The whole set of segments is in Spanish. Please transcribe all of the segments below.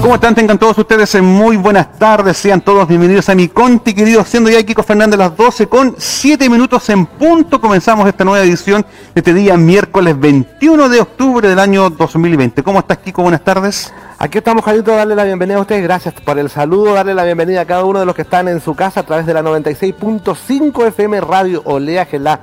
¿Cómo están? Tengan todos ustedes muy buenas tardes. Sean todos bienvenidos a mi Conti, querido. Siendo ya Kiko Fernández las 12 con 7 minutos en punto. Comenzamos esta nueva edición de este día, miércoles 21 de octubre del año 2020. ¿Cómo estás, Kiko? Buenas tardes. Aquí estamos, Jalito, darle la bienvenida a ustedes. Gracias por el saludo, darle la bienvenida a cada uno de los que están en su casa a través de la 96.5 FM Radio Oleaje, la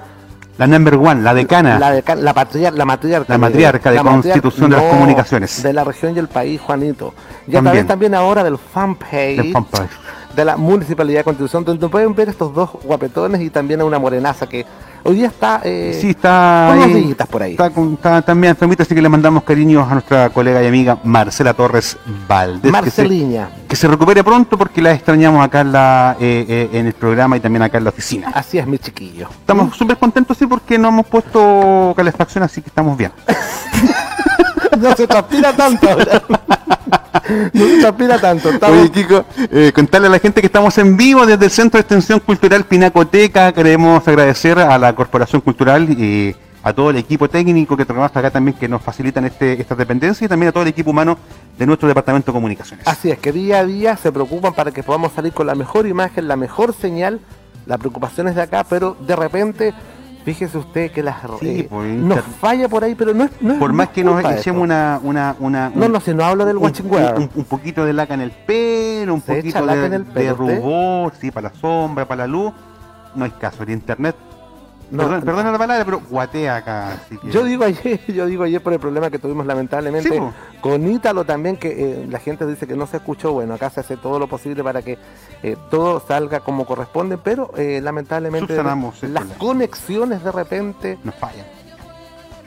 la number one, la decana. La, deca la, patriar la matriarca. La matriarca de la Constitución de las Comunicaciones. De la región y el país, Juanito. Y a través también ahora del fanpage. fanpage. De la Municipalidad de Constitución, donde pueden ver estos dos guapetones y también a una morenaza que hoy día está. Eh, sí, está. Unos por ahí. Está, está, también enfermita, así que le mandamos cariños a nuestra colega y amiga Marcela Torres Valdés. Marceliña. Que se, recupere pronto porque la extrañamos acá en, la, eh, eh, en el programa y también acá en la oficina. Así es, mi chiquillo. Estamos súper contentos, sí, porque no hemos puesto calefacción, así que estamos bien. no se transpira tanto. no se transpira tanto. Oye, Kiko, eh, contarle a la gente que estamos en vivo desde el Centro de Extensión Cultural Pinacoteca. Queremos agradecer a la Corporación Cultural y a todo el equipo técnico que trabaja acá también, que nos facilitan este, esta dependencia y también a todo el equipo humano de nuestro Departamento de Comunicaciones. Así es, que día a día se preocupan para que podamos salir con la mejor imagen, la mejor señal. La preocupación es de acá, pero de repente Fíjese usted que las sí, eh, pues, nos falla por ahí, pero no es, no por más que nos echemos una, una, una no no se no hablo del watching un, un, poquito de laca en el pelo, un poquito de, de rubor, sí, para la sombra, para la luz, no hay caso. El internet perdona la palabra, pero guatea acá. Yo digo ayer, yo digo ayer por el problema que tuvimos lamentablemente con Ítalo también, que eh, la gente dice que no se escuchó. Bueno, acá se hace todo lo posible para que eh, todo salga como corresponde, pero eh, lamentablemente las conexiones de repente nos fallan.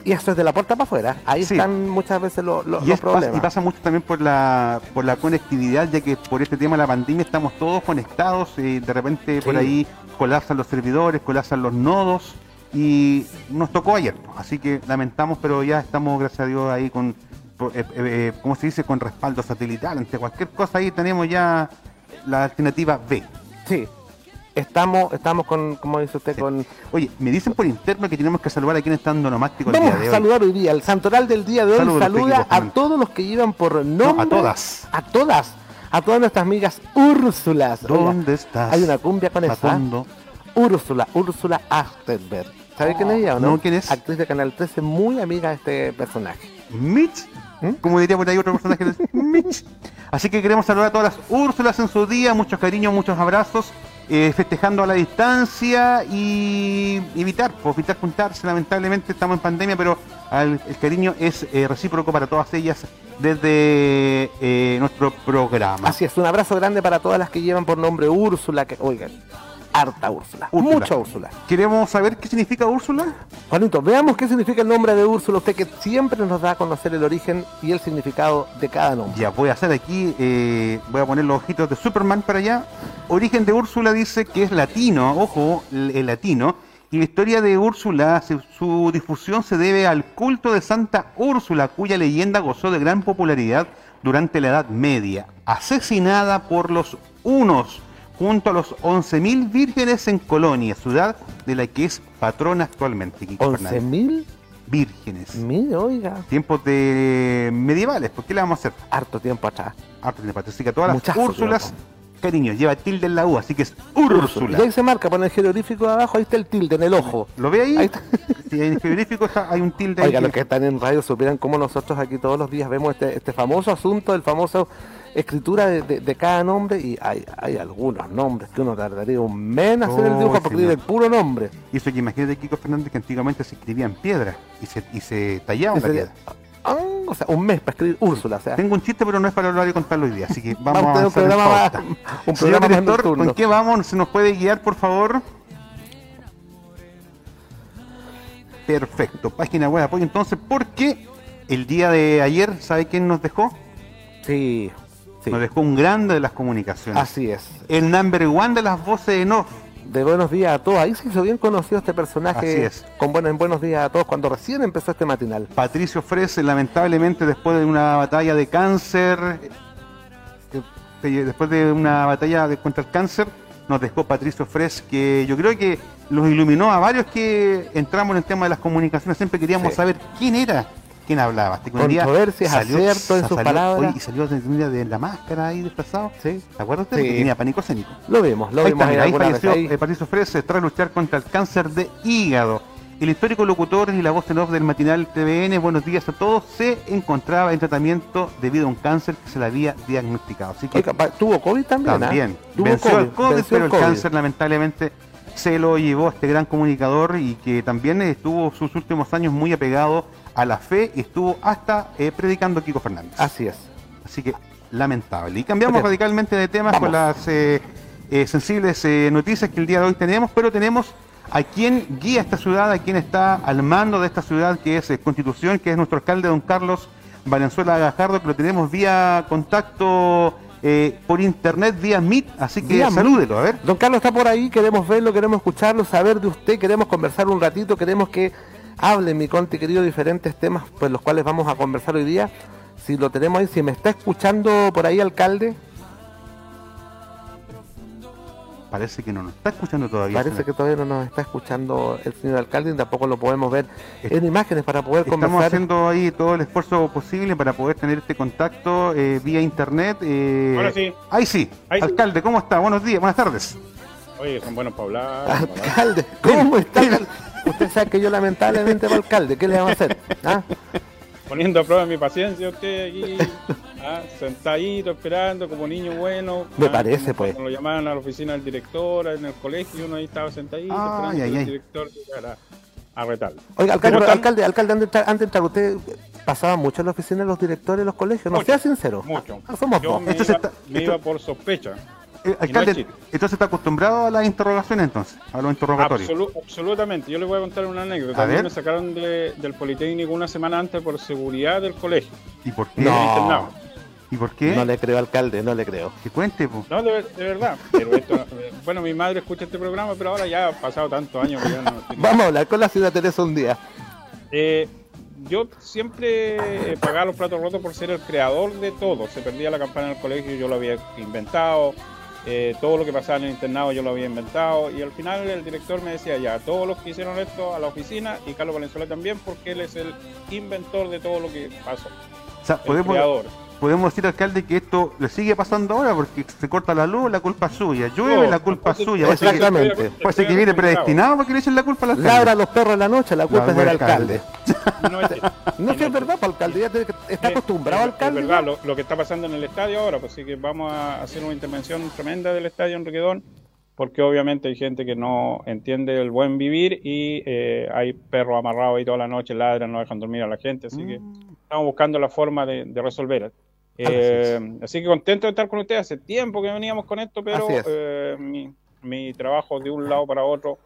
Y eso es de la puerta para afuera. Ahí están muchas veces los, problemas. y pasa mucho también por la, por la conectividad, ya que por este tema de la pandemia estamos todos conectados y de repente por ahí colapsan los servidores, colapsan los nodos y nos tocó ayer. Así que lamentamos, pero ya estamos, gracias a Dios, ahí con, eh, eh, eh, ¿cómo se dice?, con respaldo satelital. Ante cualquier cosa ahí tenemos ya la alternativa B. Sí, Estamos, estamos con, como dice usted, con... Oye, me dicen por interno que tenemos que saludar a quien está dando nomástico el día de a saludar hoy día. El santoral del día de hoy saluda a todos los que llevan por nombre... a todas. A todas. A todas nuestras amigas Úrsulas. ¿Dónde estás? Hay una cumbia con esa. Úrsula, Úrsula Achterberg. ¿Sabe quién es ella o no? ¿quién es? Actriz de Canal 13, muy amiga de este personaje. Mitch. ¿Mm? Como diría por ahí otro personaje, Mitch. Así que queremos saludar a todas las Úrsulas en su día, muchos cariños, muchos abrazos eh, festejando a la distancia y evitar, pues, evitar juntarse. Lamentablemente estamos en pandemia, pero el cariño es eh, recíproco para todas ellas desde eh, nuestro programa. Así es, un abrazo grande para todas las que llevan por nombre Úrsula, que, oigan, harta Úrsula. Mucha Úrsula. ¿Queremos saber qué significa Úrsula? Juanito, veamos qué significa el nombre de Úrsula. Usted que siempre nos da a conocer el origen y el significado de cada nombre. Ya, voy a hacer aquí, eh, voy a poner los ojitos de Superman para allá. Origen de Úrsula dice que es latino, ojo, el, latino. Y la historia de Úrsula, su difusión se debe al culto de Santa Úrsula, cuya leyenda gozó de gran popularidad durante la Edad Media, asesinada por los unos junto a los 11.000 vírgenes en Colonia, ciudad de la que es patrona actualmente. ¿11.000? Vírgenes. Mira, oiga. Tiempos de medievales, ¿por qué le vamos a hacer? Harto tiempo atrás. Harto tiempo atrás. Así que todas las Úrsulas, cariño, lleva tilde en la U, así que es Úrsula. Y ahí se marca, pone el jeroglífico de abajo, ahí está el tilde en el ojo. ¿Lo ve ahí? ahí está. Sí, en el jeroglífico hay un tilde Oiga, los que están en radio supieran cómo nosotros aquí todos los días vemos este, este famoso asunto, el famoso escritura de, cada nombre y hay, hay algunos nombres que uno tardaría un mes en hacer el dibujo oh, porque el puro nombre. Y eso que imagínate Kiko Fernández que antiguamente se escribía en piedra y se, y se tallaba en la piedra. Ah, o sea, un mes para escribir Úrsula. O sea. Tengo un chiste, pero no es para hablar y contarlo hoy día, así que vamos, a un programa, un programa director, ¿con qué vamos? ¿Se nos puede guiar, por favor? Perfecto, página web apoyo entonces, porque el día de ayer, ¿sabe quién nos dejó? Sí, nos dejó un grande de las comunicaciones. Así es. El number one de las voces en off. De buenos días a todos. Ahí se hizo bien conocido este personaje. Así es. Con buenos, buenos días a todos cuando recién empezó este matinal. Patricio Frese, lamentablemente, después de una batalla de cáncer, eh, eh, después de una batalla de, contra el cáncer, nos dejó Patricio Fres, que yo creo que los iluminó a varios que entramos en el tema de las comunicaciones. Siempre queríamos saber quién era ¿Quién hablaba? Controversias, salió, acierto en sus palabras. y salió de, la máscara ahí desplazado. ¿Sí? ¿Te acuerdas? Sí. tenía pánico escénico. Lo vemos, lo vemos. ahí, falleció ahí. Patricio Frese tras luchar contra el cáncer de hígado. El histórico locutor y la voz en off del matinal TVN, buenos días a todos, se encontraba en tratamiento debido a un cáncer que se le había diagnosticado. Así que, ¿Tuvo COVID también? ¿ah? También. Venció el COVID, pero el cáncer lamentablemente se lo llevó a este gran comunicador y que también estuvo sus últimos años muy apegado a la fe y estuvo hasta eh, predicando Kiko Fernández. Así es. Así que lamentable. Y cambiamos radicalmente de temas con las eh, eh, sensibles noticias que el día de hoy tenemos, pero tenemos a quien guía esta ciudad, a quien está al mando de esta ciudad, que es Constitución, que es nuestro alcalde, don Carlos Valenzuela Gajardo, que lo tenemos vía contacto por internet vía Meet, así que salúdelo, a ver. Don Carlos está por ahí, queremos verlo, queremos escucharlo, saber de usted, queremos conversar un ratito, queremos que hable, mi conti querido, diferentes temas, pues los cuales vamos a conversar hoy día. Si lo tenemos ahí, si me está escuchando por ahí, alcalde. Parece que no nos está escuchando todavía. Parece que todavía no nos está escuchando el señor alcalde y tampoco lo podemos ver en imágenes para poder conversar. Estamos haciendo ahí todo el esfuerzo posible para poder tener este contacto eh, vía internet. Eh... Ahora sí. Ahí sí. alcalde, ¿cómo está? Buenos días, buenas tardes. Oye, son buenos para hablar. Alcalde, ¿cómo está? Usted sabe que yo lamentablemente va alcalde, ¿qué le vamos a hacer? ¿Ah? Poniendo a prueba mi paciencia usted aquí, ¿ah? sentadito, esperando como niño bueno. Me ¿ah? parece, pues. Cuando lo llamaban a la oficina del director, en el colegio, uno ahí estaba sentadito, esperando al director llegara a retarlo. Oiga, alcalde, alcalde, alcalde, antes de, entrar, usted pasaba mucho en la oficina de los directores de los colegios, no sea sincero. Mucho. somos yo me, iba, me iba por sospecha. Eh, alcalde, entonces está acostumbrado a las interrogaciones entonces, a los interrogatorios. absolutamente. Yo le voy a contar una anécdota. A me sacaron del Politécnico una semana antes por seguridad del colegio. ¿Y por qué? No. ¿Y por qué? No le creo, alcalde, no le creo. Que cuente, No, de, verdad. Pero esto, bueno, mi madre escucha este programa, pero ahora ya ha pasado tantos años que no... Vamos a hablar con la ciudad Teresa un día. Eh, yo siempre pagaba los platos rotos por ser el creador de todo. Se perdía la campana en el colegio, yo lo había inventado. Eh, todo lo que pasaba en el internado yo lo había inventado y al final el director me decía ya, todos los que hicieron esto a la oficina y Carlos Valenzuela también porque él es el inventor de todo lo que pasó. O sea, podemos, podemos decir, alcalde, que esto le sigue pasando ahora porque se corta la luz, la culpa es suya. Llueve, la culpa es suya. Exactamente. Puede ser que viene predestinado para que le echen la culpa al alcalde. Los perros en la noche, la culpa es del alcalde. No es, no es, verdad, para alcalde. está acostumbrado alcalde. Es verdad, lo, que está pasando en el estadio ahora, pues sí que vamos a hacer una intervención tremenda del estadio en Requedón porque obviamente hay gente que no entiende el buen vivir y eh, hay perros amarrados ahí toda la noche, ladran, no dejan dormir a la gente, así que mm. estamos buscando la forma de, de resolver. Eh, así que contento de estar con ustedes. Hace tiempo que veníamos con esto, pero eh, mi, trabajo de un lado para otro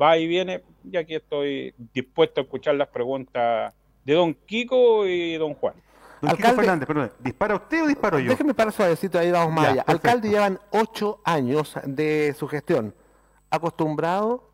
va y viene. Y aquí estoy dispuesto a escuchar las preguntas de don Kiko y don Juan. Don Alcalde, Kiko Fernández, perdón, ¿dispara usted o disparo yo? Déjeme parar suavecito, ahí vamos más allá. Alcalde llevan ocho años de su gestión. ¿Acostumbrado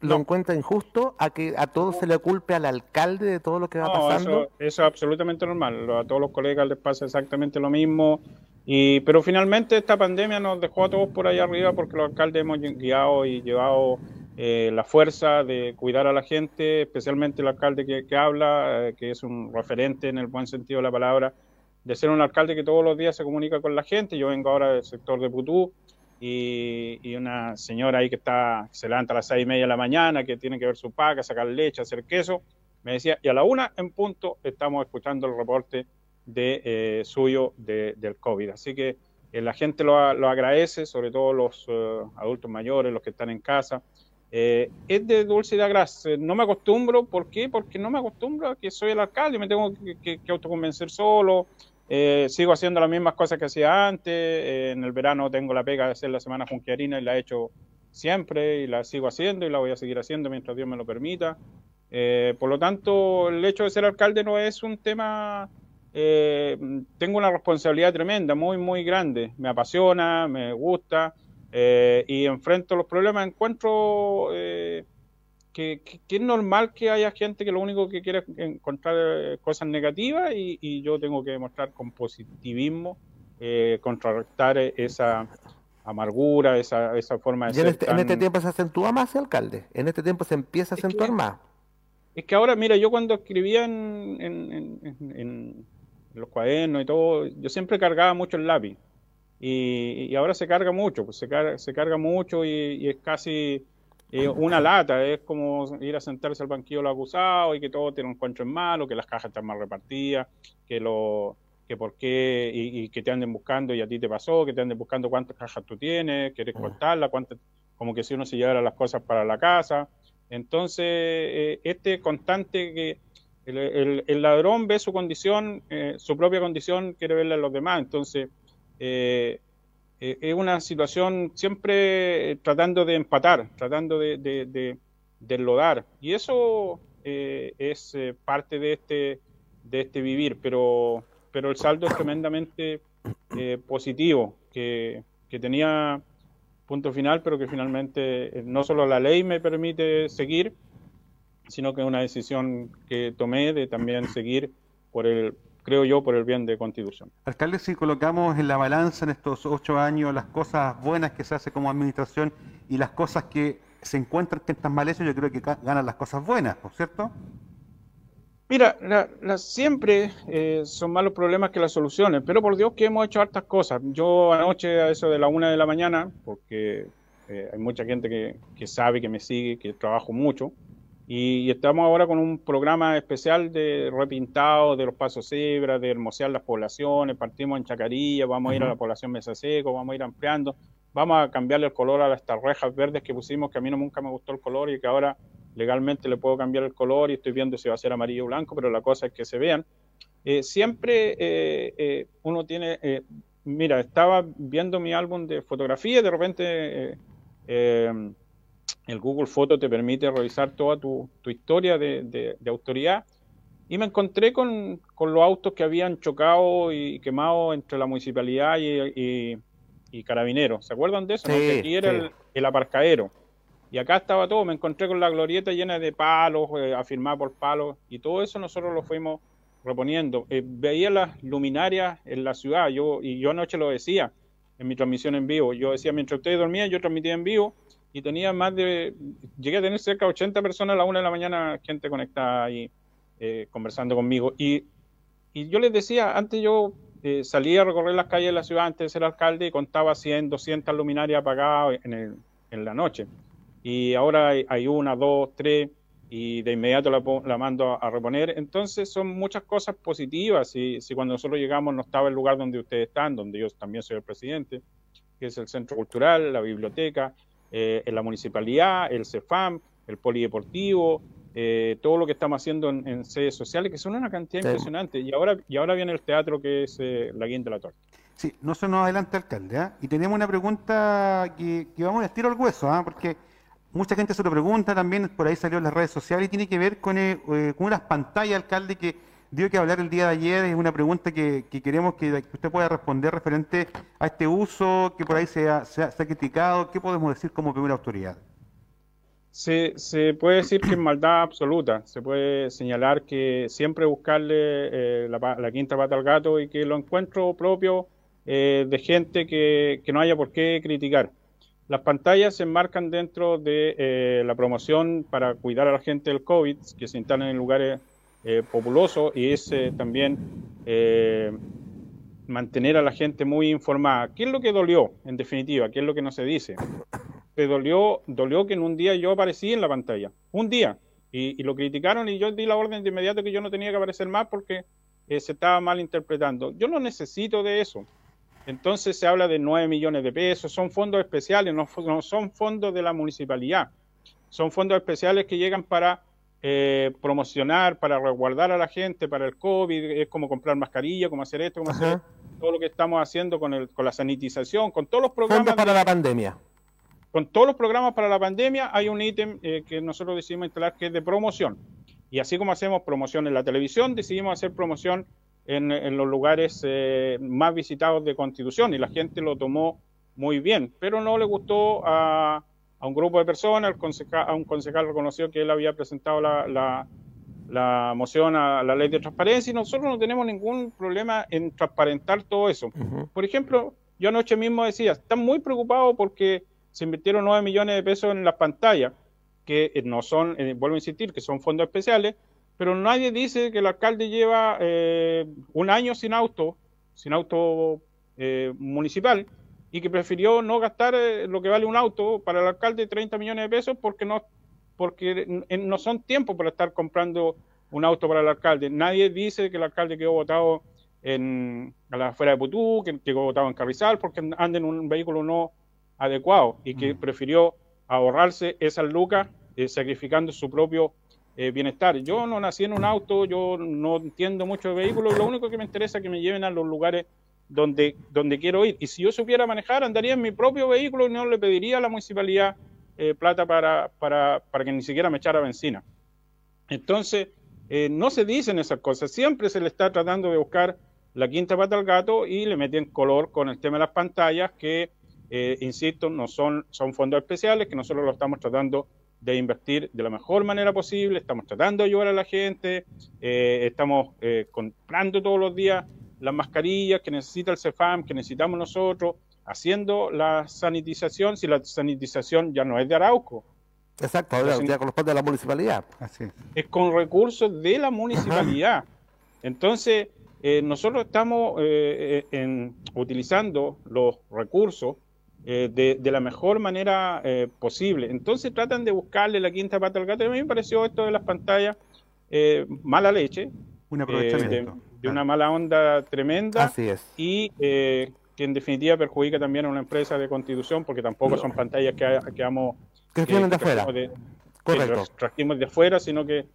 lo encuentra injusto a que a todos se le culpe al alcalde de todo lo que va pasando? Eso, eso, es absolutamente normal. A todos los colegas les pasa exactamente lo mismo. Y, pero finalmente esta pandemia nos dejó a todos por ahí arriba porque los alcaldes hemos guiado y llevado eh, la fuerza de cuidar a la gente, especialmente el alcalde que, habla, eh, que es un referente en el buen sentido de la palabra, de ser un alcalde que todos los días se comunica con la gente. Yo vengo ahora del sector de Putú y, una señora ahí que está se levanta a las seis y media de la mañana, que tiene que ver su paca, sacar leche, hacer queso, me decía, y a la una en punto estamos escuchando el reporte de eh, suyo del COVID. Así que eh, la gente lo, agradece, sobre todo los eh, adultos mayores, los que están en casa. es de dulce y de grasa. No me acostumbro, ¿por qué? Porque no me acostumbro a que soy el alcalde, me tengo que, que, que autoconvencer solo, eh, sigo haciendo las mismas cosas que hacía antes. Eh, en el verano tengo la pega de hacer la semana junquiarina y la he hecho siempre y la sigo haciendo y la voy a seguir haciendo mientras Dios me lo permita. Eh, por lo tanto, el hecho de ser alcalde no es un tema... tengo una responsabilidad tremenda, muy, muy grande. Me apasiona, me gusta y enfrento los problemas. Encuentro que, es normal que haya gente que lo único que quiere es encontrar eh, cosas negativas y, yo tengo que demostrar con positivismo, eh, contrarrestar esa amargura, esa, esa forma de ser. En este, en este, tiempo se acentúa más, alcalde. En este tiempo se empieza a acentuar más. es que ahora, mira, yo cuando escribía en, los cuadernos y todo, yo siempre cargaba mucho el lápiz. Y, ahora se carga mucho, pues se carga, se carga mucho y, es casi eh, una lata, es como ir a sentarse al banquillo de los acusados y que todo tiene un encuentro en malo, que las cajas están mal repartidas, que lo que por qué y, que te anden buscando y a ti te pasó, que te anden buscando cuántas cajas tú tienes, quieres cortarlas, cuántas, como que si uno se llevara las cosas para la casa. Entonces, eh, este constante que el, ladrón ve su condición, eh, su propia condición, quiere verla a los demás. Entonces, eh, es una situación siempre tratando de empatar, tratando de, de, de, enlodar. Y eso es parte de este, de este vivir, pero, pero el saldo es tremendamente positivo, que, que tenía punto final, pero que finalmente eh, no solo la ley me permite seguir, sino que es una decisión que tomé de también seguir por el, creo yo, por el bien de Constitución. Alcalde, si colocamos en la balanza en estos ocho años las cosas buenas que se hace como administración y las cosas que se encuentran que están mal hechas, yo creo que ganan las cosas buenas, ¿no es cierto? Mira, siempre eh, son más los problemas que las soluciones, pero por Dios que hemos hecho hartas cosas. Yo anoche a eso de la una de la mañana, porque eh, hay mucha gente que, sabe, que me sigue, que trabajo mucho, y, estamos ahora con un programa especial de repintado de los pasos cebra, de hermosear las poblaciones, partimos en Chacarilla, vamos a ir a la población Mesa Seco, vamos a ir ampliando, vamos a cambiarle el color a las rejas verdes que pusimos, que a mí no, nunca me gustó el color y que ahora legalmente le puedo cambiar el color y estoy viendo si va a ser amarillo o blanco, pero la cosa es que se vean. Eh, siempre eh, eh, uno tiene, mira, estaba viendo mi álbum de fotografía y de repente el Google Photo te permite revisar toda tu, historia de, autoridad y me encontré con, los autos que habían chocado y quemado entre la municipalidad y, carabineros. ¿Se acuerdan de eso? que aquí era el, el aparcadero. Y acá estaba todo, me encontré con la glorieta llena de palos, eh, afirmada por palos, y todo eso nosotros lo fuimos reponiendo. Eh, veía las luminarias en la ciudad, yo y yo anoche lo decía en mi transmisión en vivo. Yo decía, mientras ustedes dormían, yo transmitía en vivo y tenía más de, llegué a tener cerca de 80 personas a la una de la mañana, gente conectada ahí eh, conversando conmigo. Y, y, yo les decía, antes yo salía a recorrer las calles de la ciudad antes de ser alcalde y contaba 100, 200 luminarias apagadas en, el, en la noche y ahora hay, una, dos, tres, y de inmediato la, mando a, reponer. Entonces son muchas cosas positivas. Si, si cuando nosotros llegamos no estaba el lugar donde ustedes están, donde yo también soy el presidente, que es el Centro Cultural, la biblioteca, eh, en la municipalidad, el CEFAM, el polideportivo, eh, todo lo que estamos haciendo en, sedes sociales, que son una cantidad impresionante. Y ahora, y ahora viene el teatro que es eh, la guinda de la torta. Sí, no se nos adelante, alcalde. ¿ah? Y tenemos una pregunta que, que vamos a estiro al hueso, ¿ah? porque Mucha gente se lo pregunta también, por ahí salió en las redes sociales y tiene que ver con, eh, eh, con unas pantallas, alcalde, que dio que hablar el día de ayer. Es una pregunta que, queremos que, usted pueda responder referente a este uso que por ahí se ha, criticado. ¿Qué podemos decir como primera autoridad? Se, puede decir que es maldad absoluta. Se puede señalar que siempre buscarle eh, la, quinta pata al gato y que lo encuentro propio de gente que, que no haya por qué criticar. Las pantallas se enmarcan dentro de eh, la promoción para cuidar a la gente del COVID, que se instalan en lugares eh, populosos y es eh, también mantener a la gente muy informada. ¿Qué es lo que dolió, en definitiva? ¿Qué es lo que no se dice? Se dolió, dolió que en un día yo aparecí en la pantalla. Un día. Y, y lo criticaron y yo di la orden de inmediato que yo no tenía que aparecer más porque se estaba mal interpretando. Yo no necesito de eso. Entonces se habla de 9 millones de pesos, son fondos especiales, no, son fondos de la municipalidad, son fondos especiales que llegan para eh, promocionar, para resguardar a la gente, para el COVID, es como comprar mascarilla, como hacer esto, como hacer todo lo que estamos haciendo con, el, con la sanitización, con todos los programas. Fondos para la pandemia. Con todos los programas para la pandemia hay un ítem eh, que nosotros decidimos instalar que es de promoción. Y así como hacemos promoción en la televisión, decidimos hacer promoción en, los lugares eh, más visitados de Constitución y la gente lo tomó muy bien, pero no le gustó a, un grupo de personas, a un concejal reconoció que él había presentado la, la, moción a la ley de transparencia y nosotros no tenemos ningún problema en transparentar todo eso. Por ejemplo, yo anoche mismo decía, están muy preocupados porque se invirtieron 9 millones de pesos en las pantallas que no son, vuelvo a insistir, que son fondos especiales, pero nadie dice que el alcalde lleva un año sin auto, sin auto municipal, y que prefirió no gastar lo que vale un auto para el alcalde 30 millones de pesos porque no porque no son tiempos para estar comprando un auto para el alcalde. Nadie dice que el alcalde quedó votado en, a la afuera de Putú, que quedó votado en Carrizal, porque anda en un vehículo no adecuado y que mm. prefirió ahorrarse esas lucas eh, sacrificando su propio eh, bienestar. Yo no nací en un auto, yo no entiendo mucho de vehículos, lo único que me interesa es que me lleven a los lugares donde, donde quiero ir. Y si yo supiera manejar, andaría en mi propio vehículo y no le pediría a la municipalidad eh, plata para, para, para que ni siquiera me echara benzina. Entonces, eh, no se dicen esas cosas, siempre se le está tratando de buscar la quinta pata al gato y le meten color con el tema de las pantallas que, eh, insisto, no son, son fondos especiales, que nosotros lo estamos tratando de invertir de la mejor manera posible, estamos tratando de ayudar a la gente, estamos comprando todos los días las mascarillas que necesita el CEFAM, que necesitamos nosotros, haciendo la sanitización, si la sanitización ya no es de Arauco. Exacto, ahora ya corresponde a la municipalidad. Es con recursos de la municipalidad. Entonces, eh, nosotros estamos eh, eh, en, utilizando los recursos de, la mejor manera posible. Entonces tratan de buscarle la quinta pata al gato. A mí me pareció esto de las pantallas mala leche. Un aprovechamiento. De, una mala onda tremenda. Así es. Y que en definitiva perjudica también a una empresa de constitución porque tampoco son pantallas que, que vamos... Que vienen de afuera. Correcto. Que trajimos de afuera, sino que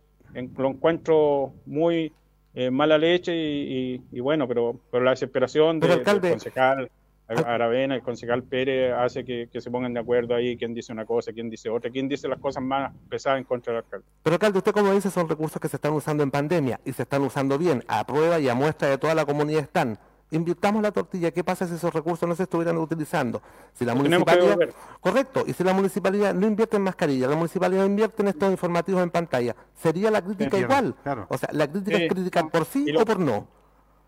lo encuentro muy eh, mala leche y, bueno, pero, pero la desesperación del concejal Aravena, el concejal Pérez hace que, se pongan de acuerdo ahí quién dice una cosa, quién dice otra, quién dice las cosas más pesadas en contra del alcalde. Pero alcalde, usted como dice son recursos que se están usando en pandemia y se están usando bien, a prueba y a muestra de toda la comunidad están invirtamos la tortilla, ¿qué pasa si esos recursos no se estuvieran utilizando? Si la municipalidad, correcto, y si la municipalidad no invierte en mascarilla, la municipalidad invierte en estos informativos en pantalla, ¿sería la crítica igual? O sea, ¿la crítica es crítica por sí o por no?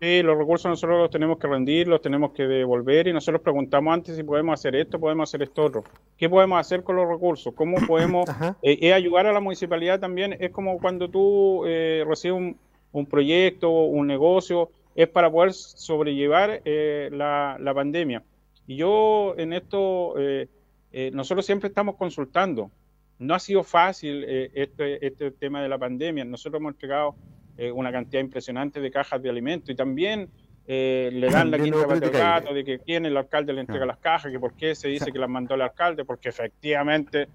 Sí, los recursos nosotros los tenemos que rendir, los tenemos que devolver y nosotros preguntamos antes si podemos hacer esto, podemos hacer esto otro. ¿Qué podemos hacer con los recursos? ¿Cómo podemos eh, ayudar a la municipalidad también? Es como cuando tú eh, recibes un, un proyecto, un negocio, es para poder sobrellevar eh, la, pandemia. Y yo en esto, eh, eh, nosotros siempre estamos consultando. No ha sido fácil este, este tema de la pandemia. Nosotros hemos entregado una cantidad impresionante de cajas de alimentos y también le dan la quinta parte gato de que quién el alcalde le entrega las cajas, que por qué se dice que las mandó el alcalde, porque efectivamente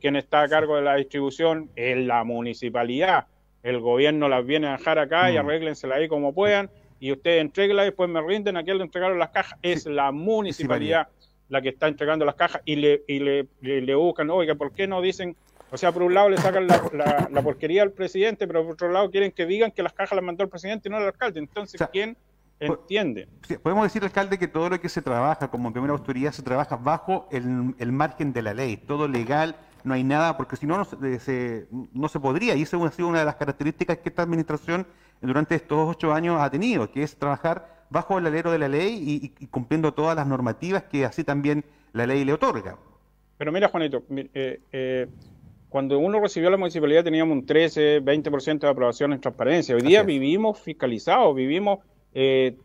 quien está a cargo de la distribución es la municipalidad. El gobierno las viene a dejar acá y mm. arréglensela ahí como puedan y ustedes entreguen después me rinden, aquí le entregaron las cajas, es la municipalidad la que está entregando las cajas y le, y le, le, buscan, oiga, ¿por qué no dicen? O sea, por un lado le sacan la, la, porquería al presidente, pero por otro lado quieren que digan que las cajas las mandó el presidente y no el alcalde. Entonces, ¿quién entiende? podemos decir, alcalde, que todo lo que se trabaja como primera autoridad se trabaja bajo el, el margen de la ley, todo legal, no hay nada, porque si no, no se, no se podría. Y esa ha sido una de las características que esta administración durante estos ocho años ha tenido, que es trabajar bajo el alero de la ley y, cumpliendo todas las normativas que así también la ley le otorga. Pero mira, Juanito, eh, eh, cuando uno recibió la municipalidad teníamos un 13, 20% de aprobación en transparencia. Hoy día vivimos fiscalizados, vivimos eh,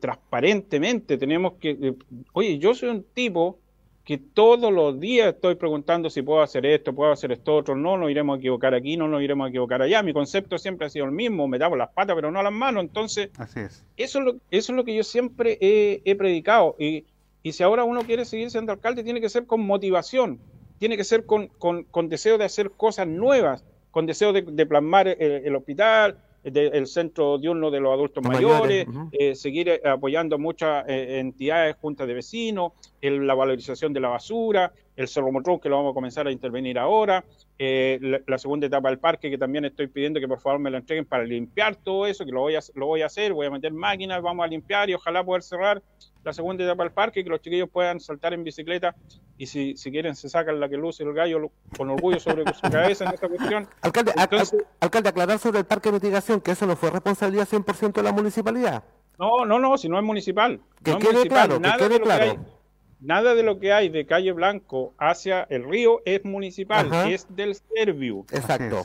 transparentemente. Tenemos que, oye, yo soy un tipo que todos los días estoy preguntando si puedo hacer esto, puedo hacer esto otro, no nos iremos a equivocar aquí, no nos iremos a equivocar allá. Mi concepto siempre ha sido el mismo, me damos las patas pero no las manos. Entonces, Así es. Eso, es lo, eso es lo que yo siempre he, predicado. Y, y, si ahora uno quiere seguir siendo alcalde, tiene que ser con motivación, tiene que ser con, con, deseo de hacer cosas nuevas, con deseo de, plasmar el hospital, del centro diurno de los adultos mayores, eh, seguir eh, apoyando muchas eh, entidades, juntas de vecinos, la valorización de la basura, el Cerro que lo vamos a comenzar a intervenir ahora, la, segunda etapa del parque que también estoy pidiendo que por favor me lo entreguen para limpiar todo eso, que lo voy a, lo voy a hacer, voy a meter máquinas, vamos a limpiar y ojalá poder cerrar la segunda etapa del parque, que los chiquillos puedan saltar en bicicleta y si, si quieren se sacan la que luce el gallo con orgullo sobre su cabeza en esta cuestión. Alcalde, alcalde, aclarar sobre el parque de mitigación, que eso no fue responsabilidad 100% de la municipalidad. No, no, no, si no es municipal. Que quede claro, que quede claro. nada de lo que hay de calle Blanco hacia el río es municipal, es del Servio. Exacto.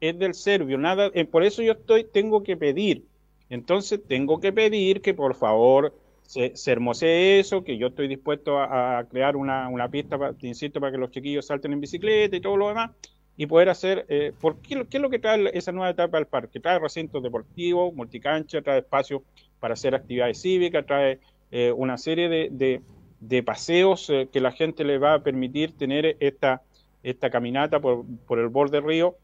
Es del Servio, nada, eh, por eso yo estoy, tengo que pedir, entonces tengo que pedir que por favor se, hermosee eso, que yo estoy dispuesto a, crear una, pista, para, insisto, para que los chiquillos salten en bicicleta y todo lo demás, y poder hacer, eh, ¿por qué, es lo que trae esa nueva etapa del parque? Trae recintos deportivos, multicancha, trae espacios para hacer actividades cívicas, trae eh, una serie de, de, paseos eh, que la gente le va a permitir tener esta, esta caminata por, por el borde del río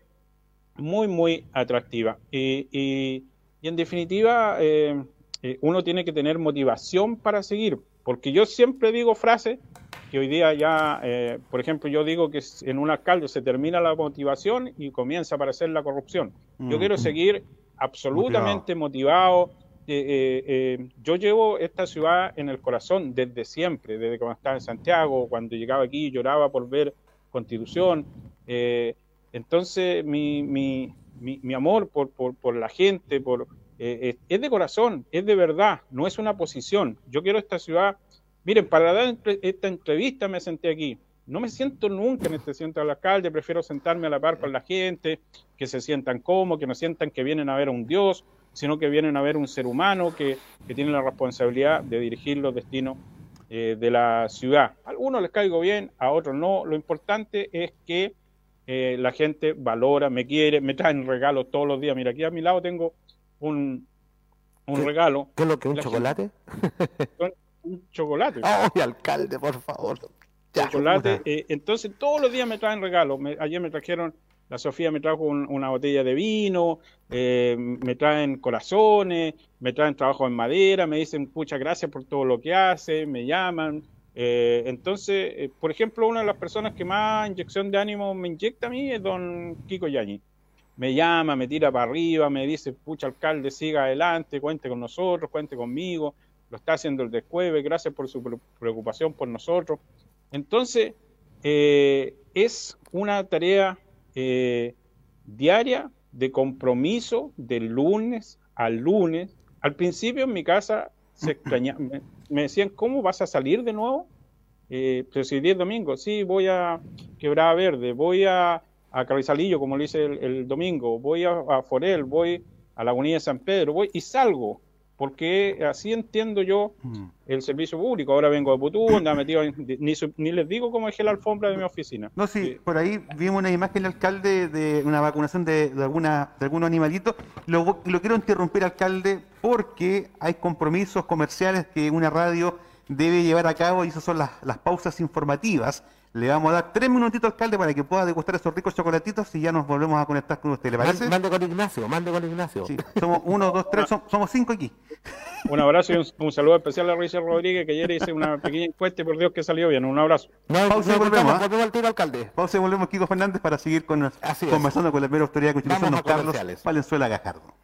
muy, muy atractiva. Y, y, en definitiva, eh, uno tiene que tener motivación para seguir, porque yo siempre digo frases que hoy día ya, por ejemplo, yo digo que en un alcalde se termina la motivación y comienza a aparecer la corrupción. Yo mm. quiero seguir absolutamente motivado eh, eh, eh, yo llevo esta ciudad en el corazón desde siempre, desde cuando estaba en Santiago, cuando llegaba aquí lloraba por ver Constitución. entonces mi, mi, mi, amor por, por, por, la gente por, es de corazón, es de verdad, no es una posición. Yo quiero esta ciudad. Miren, para dar esta entrevista me senté aquí. No me siento nunca en este centro del alcalde, prefiero sentarme a la par con la gente, que se sientan cómodos, que no sientan que vienen a ver a un Dios, sino que vienen a ver un ser humano que, tiene la responsabilidad de dirigir los destinos eh, de la ciudad. A algunos les caigo bien, a otros no. Lo importante es que eh, la gente valora, me quiere, me traen regalos todos los días. Mira, aquí a mi lado tengo un, un regalo. ¿Qué es lo que un chocolate? un chocolate. ¡Ay, alcalde, por favor! chocolate. Eh, entonces, todos los días me traen regalos. ayer me trajeron la Sofía me trajo una botella de vino, eh, me traen corazones, me traen trabajo en madera, me dicen muchas gracias por todo lo que hace, me llaman. Eh, entonces, eh, por ejemplo, una de las personas que más inyección de ánimo me inyecta a mí es don Kiko Yañi. Me llama, me tira para arriba, me dice, pucha alcalde, siga adelante, cuente con nosotros, cuente conmigo, lo está haciendo el descueve, gracias por su preocupación por nosotros. Entonces, es una tarea eh, diaria de compromiso de lunes a lunes. Al principio en mi casa se extraña, me, decían, ¿cómo vas a salir de nuevo? Eh, pero si 10 domingo, sí, voy a Quebrada Verde, voy a, a Carrizalillo, como lo hice el, domingo, voy a, a, Forel, voy a la Avenida de San Pedro, voy y salgo porque así entiendo yo mm. el servicio público. Ahora vengo de Putú, metido ni, les digo cómo dejé la alfombra de mi oficina. No, sí, por ahí vimos una imagen del alcalde de una vacunación de, alguna, de algunos animalitos. Lo, lo quiero interrumpir, alcalde, porque hay compromisos comerciales que una radio debe llevar a cabo y esas son las, las pausas informativas le vamos a dar tres minutitos, alcalde, para que pueda degustar esos ricos chocolatitos y ya nos volvemos a conectar con usted. ¿Le parece? Mande con Ignacio, mande con Ignacio. Sí, somos uno, dos, tres, somos cinco aquí. Un abrazo y un, saludo especial a Richard Rodríguez, que ayer hice una pequeña encuesta y por Dios que salió bien. Un abrazo. Pausa y volvemos. ¿ah? Volvemos al tiro, alcalde. Pausa y volvemos, Kiko Fernández, para seguir con, conversando con la primera autoridad de Constitución, don Carlos Valenzuela Gajardo.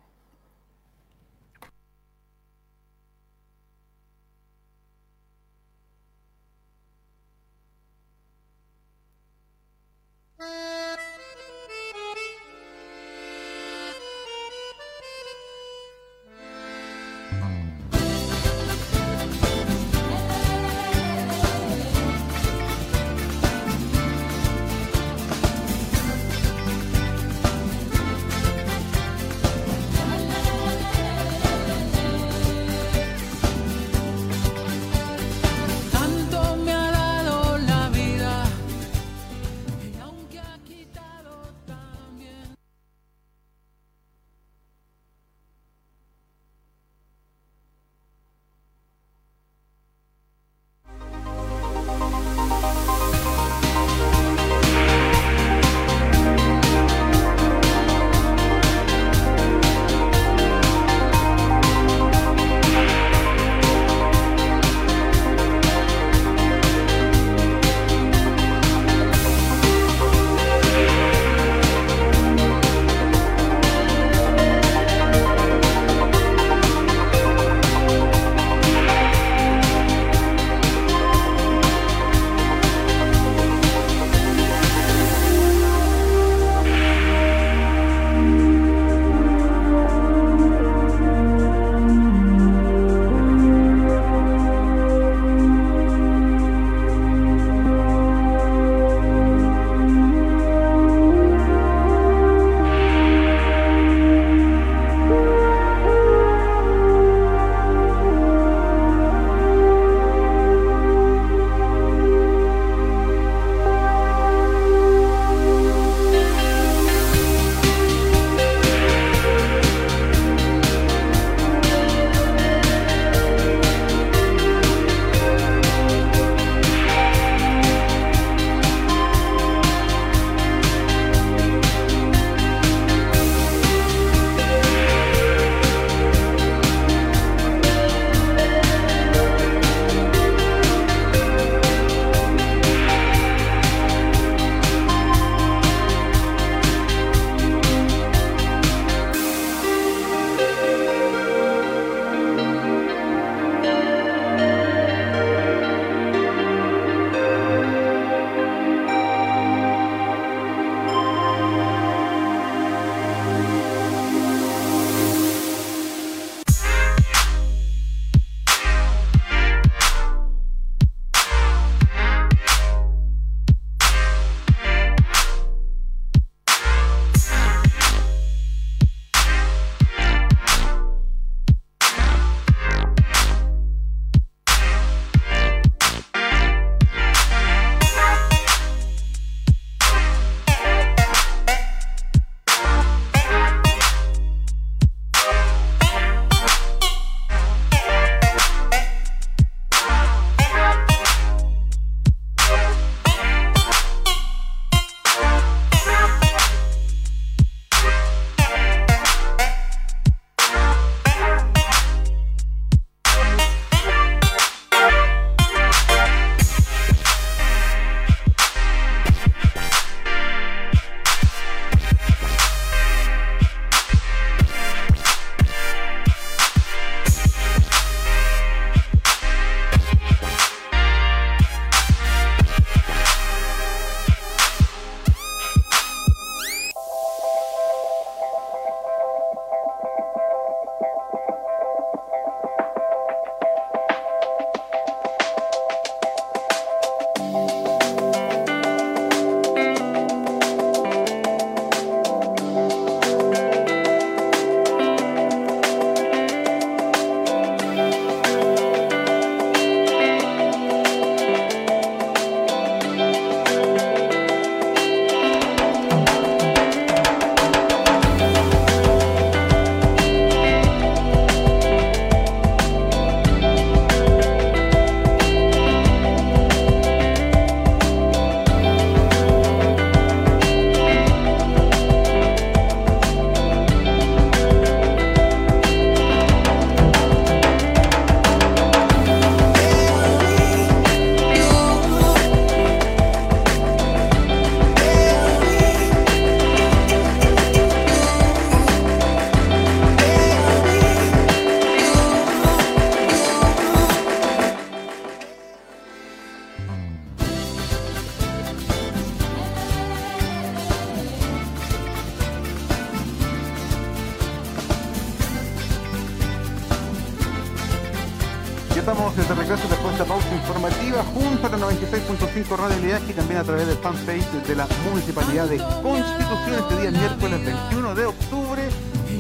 Estamos de regreso después de esta pausa informativa junto a la 96.5 Radio y también a través del fanpage de la Municipalidad de Constitución este día miércoles 21 de octubre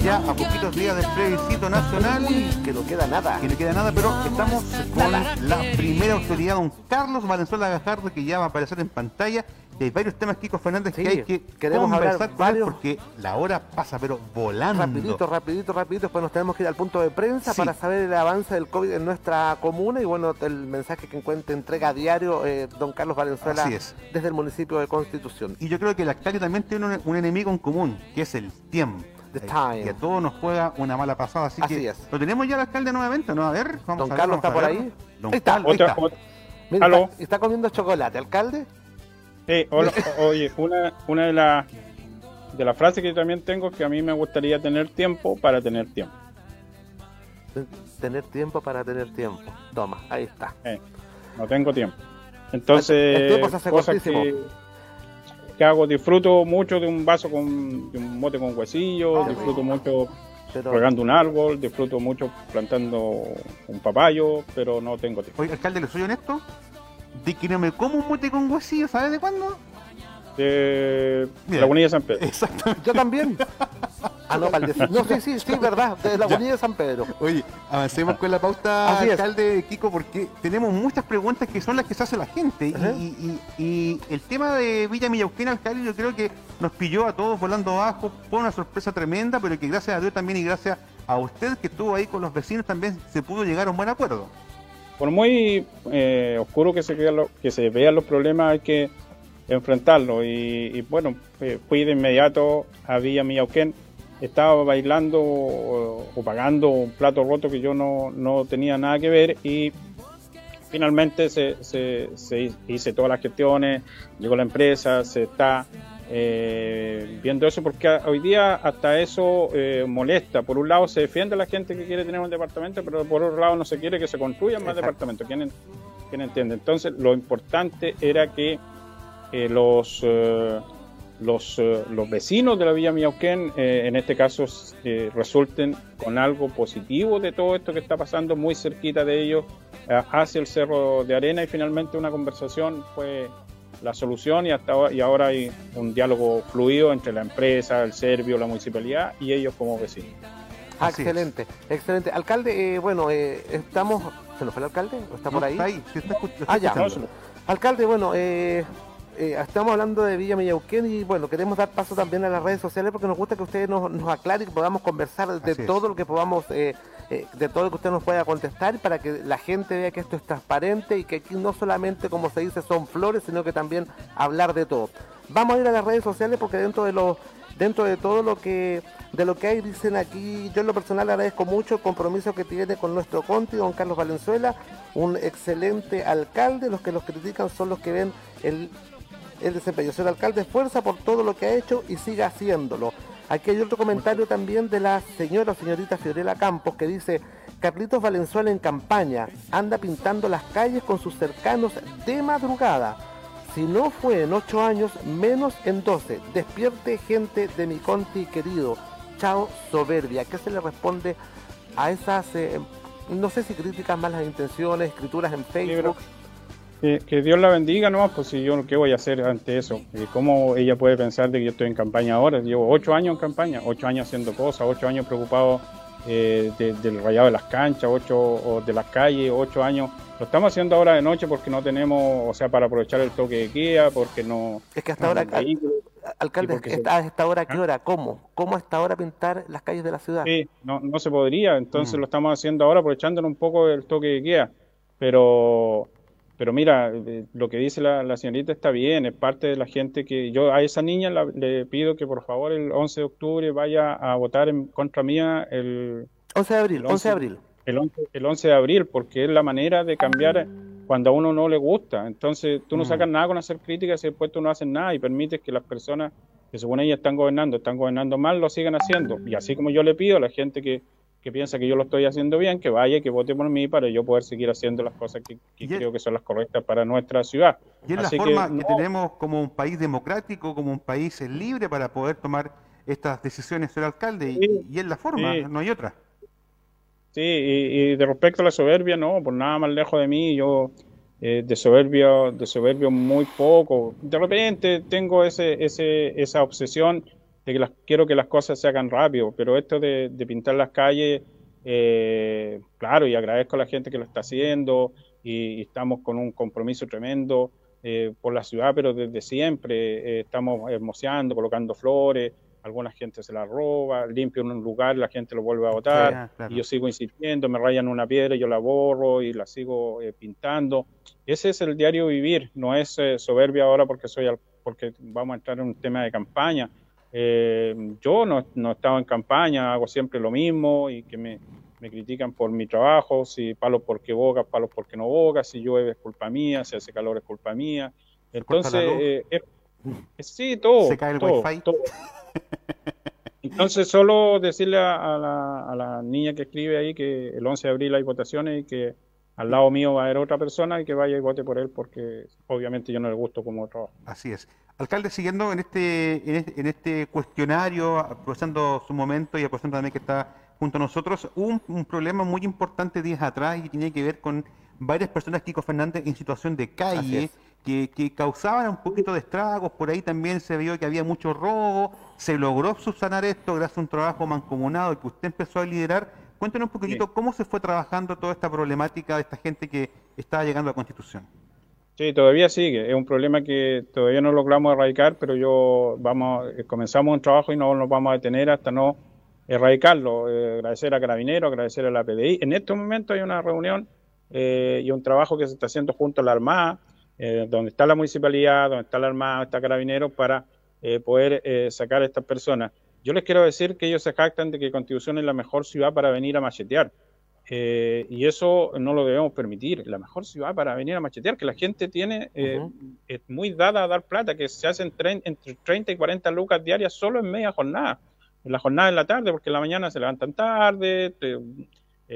ya a poquitos días del plebiscito nacional. Que no queda nada. Que no queda nada, pero estamos con la primera autoridad, don Carlos Valenzuela Gajardo, que ya va a aparecer en pantalla. Y hay varios temas, Kiko Fernández, que hay que queremos hablar varios... porque la hora pasa, pero volando. Rapidito, rapidito, rapidito. Después nos tenemos que ir al punto de prensa para saber el avance del COVID en nuestra comuna y bueno, el mensaje que encuentra entrega a diario eh, don Carlos Valenzuela desde el municipio de Constitución. Y yo creo que el alcalde también tiene un enemigo en común, que es el tiempo. The Y a todos nos juega una mala pasada. Así, que es. lo tenemos ya el alcalde nuevamente, ¿no? A ver, vamos Don Carlos está por ahí. Don ahí está, ahí está. Mira, está, comiendo chocolate, alcalde. Sí, oye, una, una de las de las frases que yo también tengo es que a mí me gustaría tener tiempo para tener tiempo. Tener tiempo para tener tiempo. Toma, ahí está. no tengo tiempo. Entonces, el tiempo se hace cortísimo que hago, disfruto mucho de un vaso con de un mote con huesillo, ah, disfruto mucho regando un árbol, disfruto mucho plantando un papayo, pero no tengo tiempo. Oye, alcalde, ¿le soy honesto? De que no me como un mote con huesillo, ¿sabes de cuándo? De la Bonilla de San Pedro. Exactamente. Yo también. Ah, no, No, sí, sí, sí, verdad, de la Bonilla de San Pedro. Oye, avancemos con la pauta, alcalde Kiko, porque tenemos muchas preguntas que son las que se hace la gente. y, el tema de Villa Millauquén, alcalde, yo creo que nos pilló a todos volando abajo, fue una sorpresa tremenda, pero que gracias a Dios también y gracias a usted que estuvo ahí con los vecinos también se pudo llegar a un buen acuerdo. Por muy eh, oscuro que se, que se vean los problemas, hay que enfrentarlo. Y, bueno, eh, fui de inmediato a Villa Millauquén estaba bailando o, pagando un plato roto que yo no, no, tenía nada que ver y finalmente se, se, hice todas las gestiones, llegó la empresa, se está eh, viendo eso porque hoy día hasta eso eh, molesta. Por un lado se defiende a la gente que quiere tener un departamento, pero por otro lado no se quiere que se construyan más departamentos. ¿Quién, ¿Quién, entiende? Entonces lo importante era que eh, los los, eh, los vecinos de la Villa Miauquén, eh, en este caso, eh, resulten con algo positivo de todo esto que está pasando muy cerquita de ellos, hacia el Cerro de Arena y finalmente una conversación fue la solución y, hasta, y ahora hay un diálogo fluido entre la empresa, el serbio, la municipalidad y ellos como vecinos. Excelente, excelente. Alcalde, bueno, estamos... ¿Se nos fue el alcalde? ¿Está por ahí? Está ahí, está, ah, ya. Alcalde, bueno, eh, eh, estamos hablando de Villa Millauquén y bueno, queremos dar paso también a las redes sociales porque nos gusta que ustedes nos, nos aclaren y que podamos conversar de todo lo que podamos, eh, eh, de todo lo que usted nos pueda contestar para que la gente vea que esto es transparente y que aquí no solamente, como se dice, son flores, sino que también hablar de todo. Vamos a ir a las redes sociales porque dentro de los dentro de todo lo que de lo que hay dicen aquí yo en lo personal agradezco mucho el compromiso que tiene con nuestro conti don Carlos Valenzuela un excelente alcalde los que los critican son los que ven el el desempeño. Señor alcalde, fuerza por todo lo que ha hecho y siga haciéndolo. Aquí hay otro comentario también de la señora señorita Fiorella Campos que dice, Carlitos Valenzuela en campaña, anda pintando las calles con sus cercanos de madrugada. Si no fue en ocho años, menos en doce. Despierte gente de mi conti querido. Chao soberbia. ¿Qué se le responde a esas, eh, no sé si críticas, malas intenciones, escrituras en Facebook? Que, Dios la bendiga, ¿no? Pues si yo, ¿qué voy a hacer ante eso? Eh, ¿Cómo ella puede pensar de que yo estoy en campaña ahora? Llevo ocho años en campaña, ocho años haciendo cosas, ocho años preocupado eh, del rayado de las canchas, ocho de las calles, ocho años. Lo estamos haciendo ahora de noche porque no tenemos, o sea, para aprovechar el toque de guía, porque no... Es que hasta ahora, alcalde, ¿a esta hora qué ¿Ah? hora? ¿Cómo? ¿Cómo hasta ahora pintar las calles de la ciudad? Sí, no, no se podría, entonces mm. lo estamos haciendo ahora aprovechándonos un poco del toque de guía, pero pero mira, eh, lo que dice la, señorita está bien, es parte de la gente que yo a esa niña le pido que por favor el 11 de octubre vaya a votar en contra mía el 11 de abril, 11, de abril. El 11, el 11 de abril, porque es la manera de cambiar cuando a uno no le gusta. Entonces tú no mm. sacas nada con hacer críticas y después tú no haces nada y permites que las personas que según ellas están gobernando, están gobernando mal, lo sigan haciendo. Y así como yo le pido a la gente que que piensa que yo lo estoy haciendo bien, que vaya, que vote por mí para yo poder seguir haciendo las cosas que, creo que son las correctas para nuestra ciudad. Y es la forma que, tenemos como un país democrático, como un país libre para poder tomar estas decisiones, ser alcalde, y, es la forma, no hay otra. Sí, y, de respecto a la soberbia, no, por nada más lejos de mí, yo eh, de soberbio, de soberbio muy poco. De repente tengo ese, ese, esa obsesión de que las, quiero que las cosas se hagan rápido, pero esto de, pintar las calles, eh, claro, y agradezco a la gente que lo está haciendo y, estamos con un compromiso tremendo eh, por la ciudad, pero desde siempre estamos hermoseando, colocando flores, alguna gente se la roba, limpio en un lugar, la gente lo vuelve a botar, y yo sigo insistiendo, me rayan una piedra, yo la borro y la sigo eh, pintando. Ese es el diario vivir, no es eh, soberbia ahora porque soy porque vamos a entrar en un tema de campaña. Eh, yo no, no he estado en campaña, hago siempre lo mismo y que me, me critican por mi trabajo, si palos porque boga, palos porque no boga, si llueve es culpa mía, si hace calor es culpa mía. Entonces, sí, todo. Se cae el wifi. Todo. Entonces, solo decirle a, la, niña que escribe ahí que el 11 de abril hay votaciones y que al lado mío va a haber otra persona y que vaya y vote por él porque obviamente yo no le gusto como trabajo. Así es. Alcalde, siguiendo en este, en este, cuestionario, aprovechando su momento y aprovechando también que está junto a nosotros, hubo un, problema muy importante días atrás y tiene que ver con varias personas, Kiko Fernández, en situación de calle que, causaban un poquito de estragos, por ahí también se vio que había mucho robo, se logró subsanar esto gracias a un trabajo mancomunado que usted empezó a liderar. Cuéntenos un poquitito cómo se fue trabajando toda esta problemática de esta gente que estaba llegando a la Constitución. Sí, todavía sigue. Es un problema que todavía no logramos erradicar, pero yo vamos, eh, comenzamos un trabajo y no nos vamos a detener hasta no erradicarlo. Eh, agradecer a Carabineros, agradecer a la PDI. En este momento hay una reunión eh, y un trabajo que se está haciendo junto a la Armada, eh, donde está la municipalidad, donde está la Armada, está Carabineros, para eh, poder eh, sacar a estas personas. Yo les quiero decir que ellos se jactan de que Constitución es la mejor ciudad para venir a machetear. y eso no lo debemos permitir. La mejor ciudad para venir a machetear, que la gente tiene, es muy dada a dar plata, que se hacen entre 30 y 40 lucas diarias solo en media jornada. En la jornada en la tarde, porque en la mañana se levantan tarde,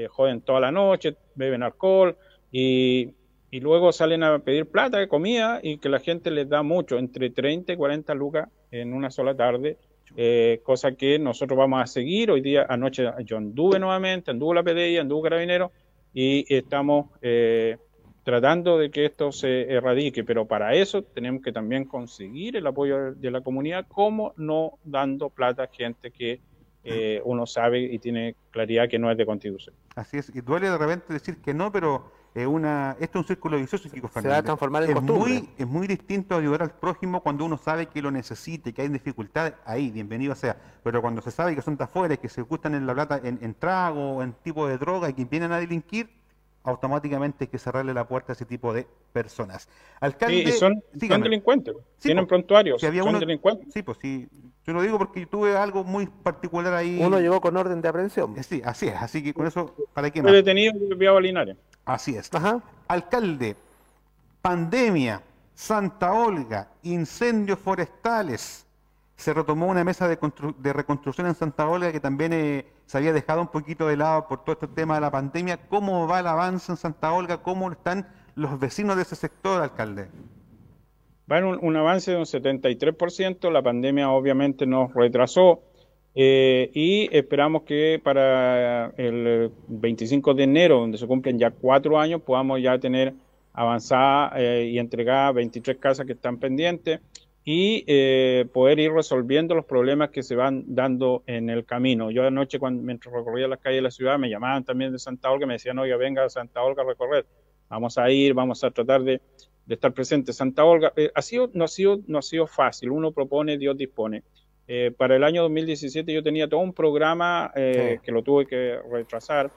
joden toda la noche, beben alcohol y, y luego salen a pedir plata, comida, y que la gente les da mucho, entre 30 y 40 lucas en una sola tarde, eh, cosa que nosotros vamos a seguir. Hoy día, anoche yo anduve nuevamente, anduve la PDI, anduve Carabinero, y estamos eh, tratando de que esto se erradique, pero para eso tenemos que también conseguir el apoyo de la comunidad, como no dando plata a gente que eh, uno sabe y tiene claridad que no es de constitución. Así es, y duele de repente decir que no, pero una, esto es un círculo vicioso, Kiko Se va a transformar en es Muy, es muy distinto ayudar al prójimo cuando uno sabe que lo necesite, que hay dificultades, ahí, bienvenido sea. Pero cuando se sabe que son de afuera, que se gustan en la plata en, trago, en tipo de droga y que vienen a delinquir, automáticamente hay que cerrarle la puerta a ese tipo de personas. Alcalde, sí, son, delincuentes, tienen pues, prontuarios, si había son delincuentes. Sí, pues sí, yo lo digo porque tuve algo muy particular ahí. Uno llegó con orden de aprehensión. Eh, sí, así es, así que con eso, ¿para qué más? Fue detenido en Linares. Así es. Alcalde, pandemia, Santa Olga, incendios forestales. Se retomó una mesa de, reconstrucción en Santa Olga que también eh, se había dejado un poquito de lado por todo este tema de la pandemia. ¿Cómo va el avance en Santa Olga? ¿Cómo están los vecinos de ese sector, alcalde? Va en un avance de un 73%. La pandemia obviamente nos retrasó eh, y esperamos que para el 25 de enero, donde se cumplen ya cuatro años, podamos ya tener avanzada eh, y entregada 23 casas que están pendientes y eh, poder ir resolviendo los problemas que se van dando en el camino. Yo anoche, cuando, mientras recorría las calles de la ciudad, me llamaban también de Santa Olga, me decían, oiga, venga a Santa Olga a recorrer, vamos a ir, vamos a tratar de, estar presentes. Santa Olga, ha sido, no, ha sido, no ha sido fácil, uno propone, Dios dispone. Eh, para el año 2017 yo tenía todo un programa eh, que lo tuve que retrasar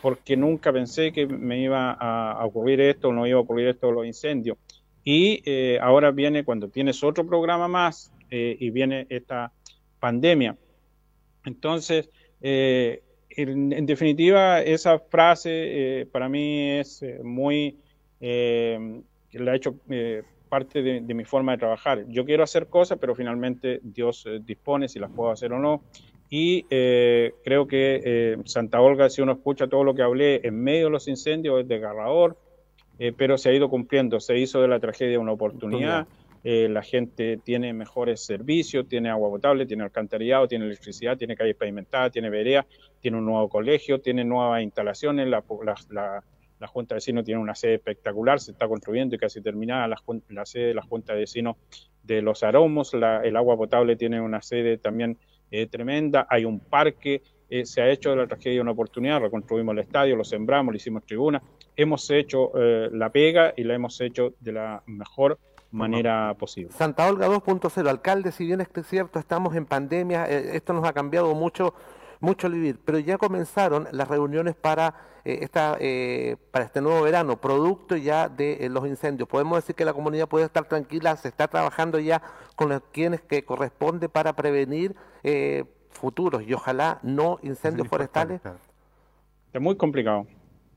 porque nunca pensé que me iba a, ocurrir esto, no iba a ocurrir esto, los incendios. Y eh, ahora viene cuando tienes otro programa más y viene esta pandemia. Entonces, en, definitiva, esa frase para mí es muy, la ha hecho parte de, mi forma de trabajar. Yo quiero hacer cosas, pero finalmente Dios eh, dispone si las puedo hacer o no. Y eh, creo que eh, Santa Olga, si uno escucha todo lo que hablé en medio de los incendios, es desgarrador, pero se ha ido cumpliendo. Se hizo de la tragedia una oportunidad. eh, la gente tiene mejores servicios, tiene agua potable, tiene alcantarillado, tiene electricidad, tiene calles pavimentadas, tiene veredas, tiene un nuevo colegio, tiene nuevas instalaciones, la, Junta de Vecinos tiene una sede espectacular, se está construyendo y casi terminada la, la sede de la Junta de Vecinos de Los Aromos, el agua potable tiene una sede también eh, tremenda, hay un parque, eh, se ha hecho de la tragedia una oportunidad, reconstruimos el estadio, lo sembramos, le hicimos tribuna, hemos hecho la pega y la hemos hecho de la mejor manera posible. Santa Olga 2.0, alcalde, si bien es cierto, estamos en pandemia, eh, esto nos ha cambiado mucho mucho vivir, pero ya comenzaron las reuniones para eh, esta eh, para este nuevo verano, producto ya de los incendios. Podemos decir que la comunidad puede estar tranquila, se está trabajando ya con los quienes que corresponde para prevenir futuros y ojalá no incendios forestales. Está muy complicado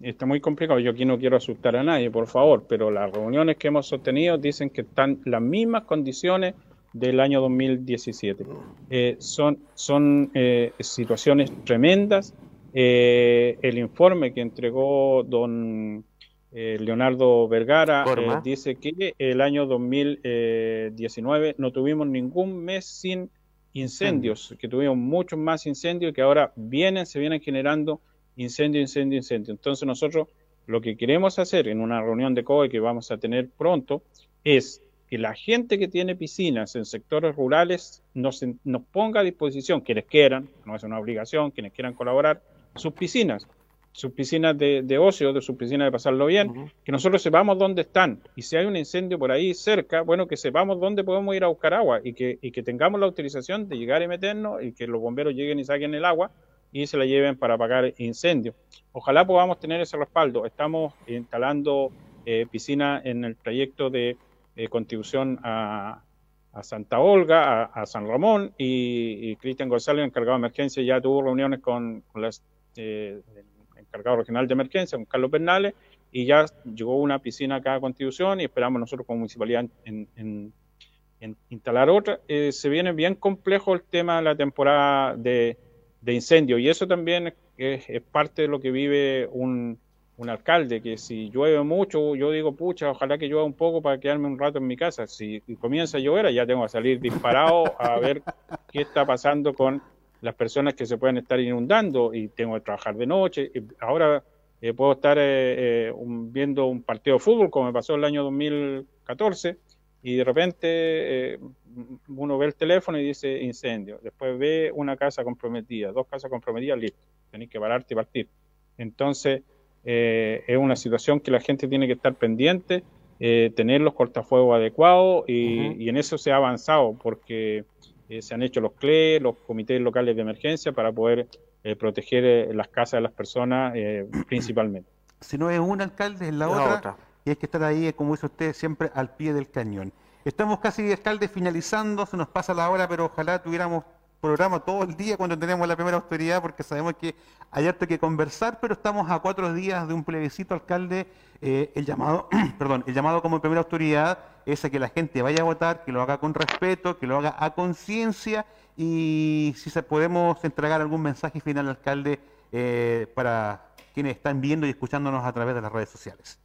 está muy complicado. Yo aquí no quiero asustar a nadie, por favor, pero las reuniones que hemos sostenido dicen que están las mismas condiciones del año 2017. Eh, son son eh, situaciones tremendas. Eh, el informe que entregó don Leonardo Vergara dice que el año 2019 no tuvimos ningún mes sin incendios, que tuvimos muchos más incendios que ahora vienen, se vienen generando incendio, incendio, incendio. Entonces nosotros lo que queremos hacer en una reunión de COE que vamos a tener pronto es que la gente que tiene piscinas en sectores rurales nos, nos ponga a disposición, quienes quieran, no es una obligación, quienes quieran colaborar, sus piscinas, sus piscinas de, ocio, de sus piscinas de pasarlo bien, que nosotros sepamos dónde están. Y si hay un incendio por ahí cerca, bueno, que sepamos dónde podemos ir a buscar agua y que, y que tengamos la autorización de llegar y meternos y que los bomberos lleguen y saquen el agua y se la lleven para apagar incendios. Ojalá podamos tener ese respaldo. Estamos instalando eh, piscina en el trayecto de eh, contribución a, Santa Olga, a, San Ramón y, Cristian González, encargado de emergencia, ya tuvo reuniones con, las, eh, el encargado regional de emergencia, con Carlos Bernales, y ya llegó una piscina acá a contribución y esperamos nosotros como municipalidad en, instalar otra. se viene bien complejo el tema de la temporada de, de incendio. Y eso también es, parte de lo que vive un, un, alcalde, que si llueve mucho, yo digo, pucha, ojalá que llueva un poco para quedarme un rato en mi casa. Si comienza a llover, ya tengo que salir disparado a ver qué está pasando con las personas que se pueden estar inundando y tengo que trabajar de noche. Ahora eh, puedo estar eh, eh, viendo un partido de fútbol, como me pasó el año 2014, y de repente uno ve el teléfono y dice incendio, después ve una casa comprometida, dos casas comprometidas, listo, tenéis que pararte y partir. Entonces, eh, es una situación que la gente tiene que estar pendiente, eh, tener los cortafuegos adecuados y, en eso se ha avanzado porque eh, se han hecho los CLE, los comités locales de emergencia para poder proteger las casas de las personas principalmente. Si no es un alcalde, es la, otra, y hay que estar ahí, como dice usted, siempre al pie del cañón. Estamos casi, alcalde, finalizando, se nos pasa la hora, pero ojalá tuviéramos programa todo el día cuando tenemos la primera autoridad, porque sabemos que hay harto que conversar, pero estamos a cuatro días de un plebiscito, alcalde. Eh, el llamado, perdón, el llamado como primera autoridad es a que la gente vaya a votar, que lo haga con respeto, que lo haga a conciencia y si se podemos entregar algún mensaje final, alcalde, eh, para quienes están viendo y escuchándonos a través de las redes sociales.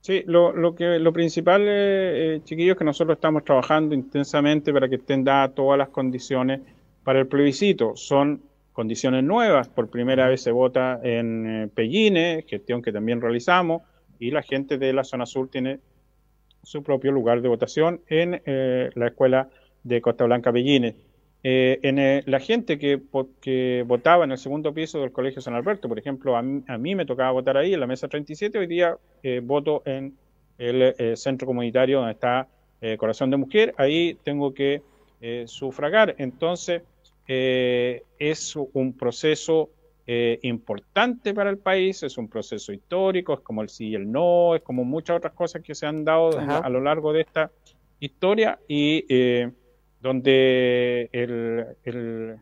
Sí, lo, lo, que, lo principal, eh, chiquillos, es que nosotros estamos trabajando intensamente para que estén dadas todas las condiciones para el plebiscito. Son condiciones nuevas. Por primera vez se vota en eh, Pelline, gestión que también realizamos, y la gente de la zona sur tiene su propio lugar de votación en eh, la escuela de Costa Blanca Pelline. Eh, en eh, la gente que, votaba en el segundo piso del Colegio San Alberto, por ejemplo, a mí, me tocaba votar ahí en la mesa 37, hoy día eh, voto en el centro comunitario donde está Corazón de Mujer, ahí tengo que sufragar. Entonces, es un proceso importante para el país, es un proceso histórico, es como el sí y el no, es como muchas otras cosas que se han dado a lo largo de esta historia y donde el,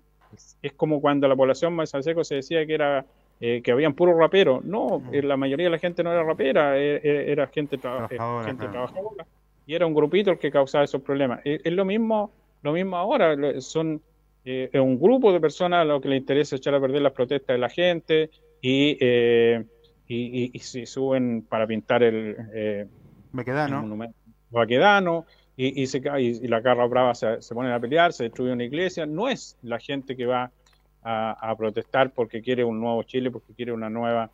es como cuando la población más seco se decía que era eh, que habían puros raperos. No, eh, la mayoría de la gente no era rapera, eh, era, gente, trabajadora, y era un grupito el que causaba esos problemas. Es, lo mismo lo mismo ahora, son es un grupo de personas a lo que le interesa echar a perder las protestas de la gente y, y, y, se suben para pintar el, Baquedano. el monumento Baquedano y, se, y, la carra brava se, se ponen a pelear, se destruye una iglesia. No es la gente que va a, protestar porque quiere un nuevo Chile, porque quiere una nueva